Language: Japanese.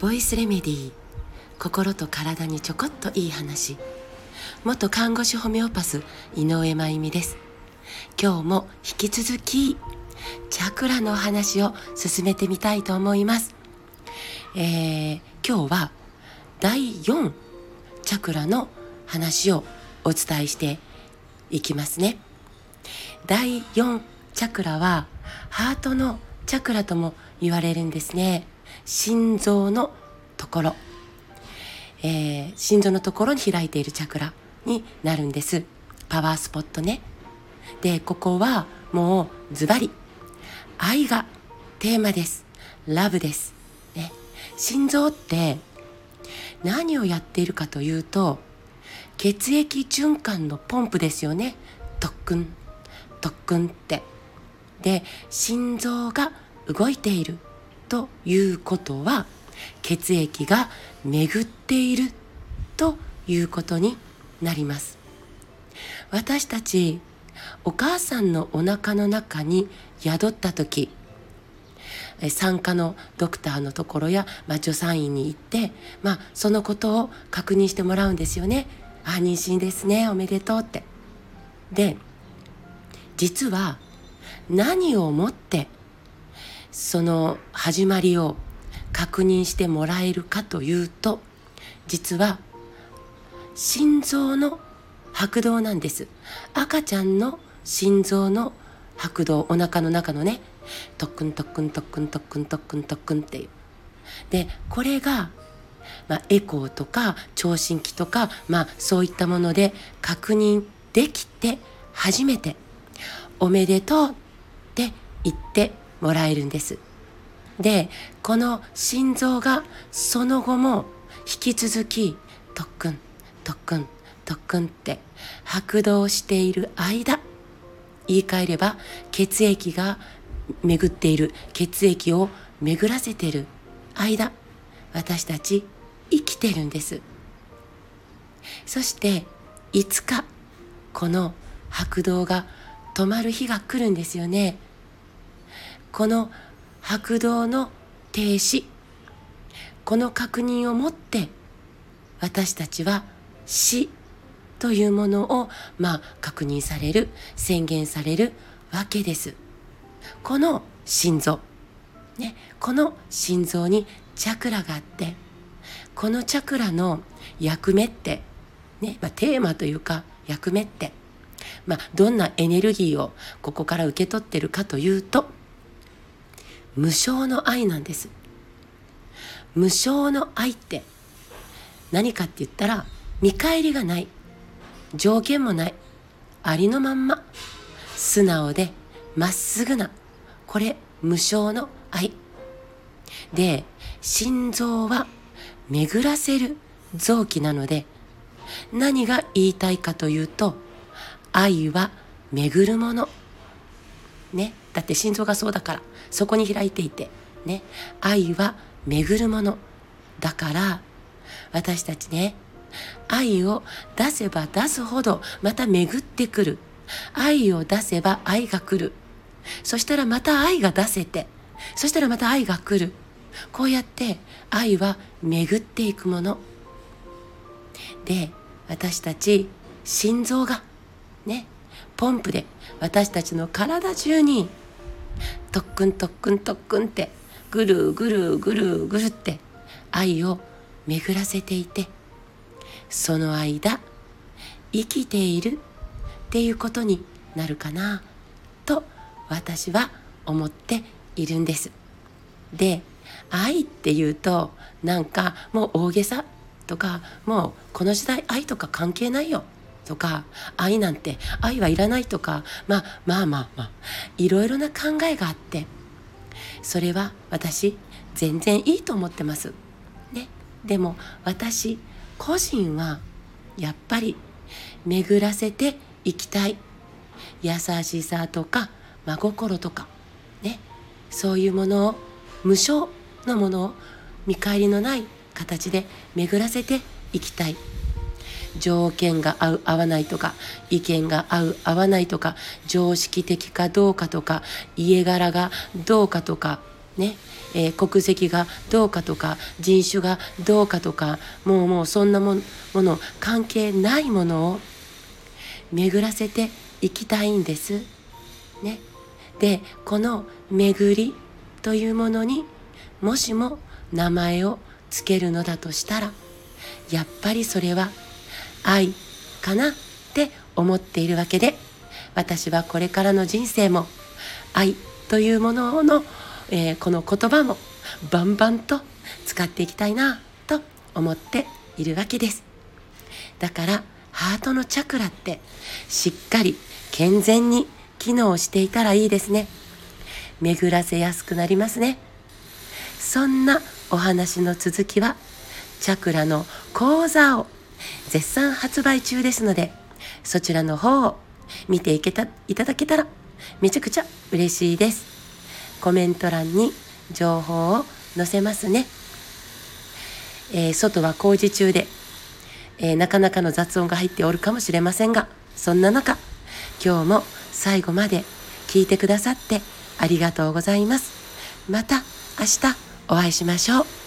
ボイスレメディー心と体にちょこっといい話。元看護師ホメオパス井上真由美です。今日も引き続きチャクラのお話を進めてみたいと思います。えー、今日は第4チャクラの話をお伝えしていきますね。第4チャクラはハートのチャクラとも言われるんですね。心臓のところ、えー、心臓のところに開いているチャクラになるんです。パワースポットね。でここはもうズバリ。愛がテーマです。ラブです、ね、心臓って何をやっているかというと血液循環のポンプですよね。特訓。特訓って。で心臓が動いているということは血液が巡っているということになります私たちお母さんのお腹の中に宿った時産科のドクターのところや、まあ、助産院に行って、まあ、そのことを確認してもらうんですよね。あ妊娠ですねおめでとうって。で実は何をもってその始まりを確認してもらえるかというと実は心臓の拍動なんです。赤ちゃんの心臓の拍動お腹の中のね特訓特訓特訓特訓特訓特訓っていう。でこれが、まあ、エコーとか聴診器とか、まあ、そういったもので確認できて初めて「おめでとう」って言ってもらえるんです。でこの心臓がその後も引き続き特訓特訓特訓って拍動している間言い換えれば血液が巡っている血液を巡らせている間私たち生きてるんですそしていつかこの拍動が止まる日が来るんですよね。この拍動の停止この確認をもって私たちは死というものをまあ確認される宣言されるわけです。この心臓ねこの心臓にチャクラがあってこのチャクラの役目ってね、まあ、テーマというか役目ってまあ、どんなエネルギーをここから受け取ってるかというと無償の愛なんです。無償の愛って何かって言ったら見返りがない条件もないありのまんま素直でまっすぐなこれ無償の愛。で心臓は巡らせる臓器なので何が言いたいかというと愛は巡るもの。ね。だって心臓がそうだから。そこに開いていて。ね。愛は巡るもの。だから私たちね愛を出せば出すほどまた巡ってくる。愛を出せば愛が来る。そしたらまた愛が出せて。そしたらまた愛が来る。こうやって愛は巡っていくもの。で私たち心臓がねポンプで私たちの体中に特訓特訓特訓ってぐるぐるぐるぐるって愛を巡らせていてその間生きているっていうことになるかなと私は思っているんです。で愛っていうとなんかもう大げさとかもうこの時代愛とか関係ないよとか愛なんて愛はいらないとか、まあ、まあまあまあいろいろな考えがあってそれは私全然いいと思ってます。ね、でも私個人はやっぱり巡らせていきたい。優しさとか真心とかね。そういうものを無償のものを見返りのない形で巡らせていきたい。条件が合う合わないとか意見が合う合わないとか常識的かどうかとか家柄がどうかとかね、えー、国籍がどうかとか人種がどうかとかもうもうそんなもの関係ないものを巡らせていきたいんです。ね、でこの巡りというものにもしも名前をつけるのだとしたらやっぱりそれは愛かなって思っているわけで私はこれからの人生も愛というものの、えー、この言葉もバンバンと使っていきたいなと思っているわけです。だからハートのチャクラってしっかり健全に機能していたらいいですね。巡らせやすくなりますね。そんなお話の続きはチャクラの講座を絶賛発売中ですのでそちらの方を見ていけたいただけたらめちゃくちゃ嬉しいです。コメント欄に情報を載せますね、えー、外は工事中で、えー、なかなかの雑音が入っておるかもしれませんがそんな中今日も最後まで聞いてくださってありがとうございます。また明日お会いしましょう。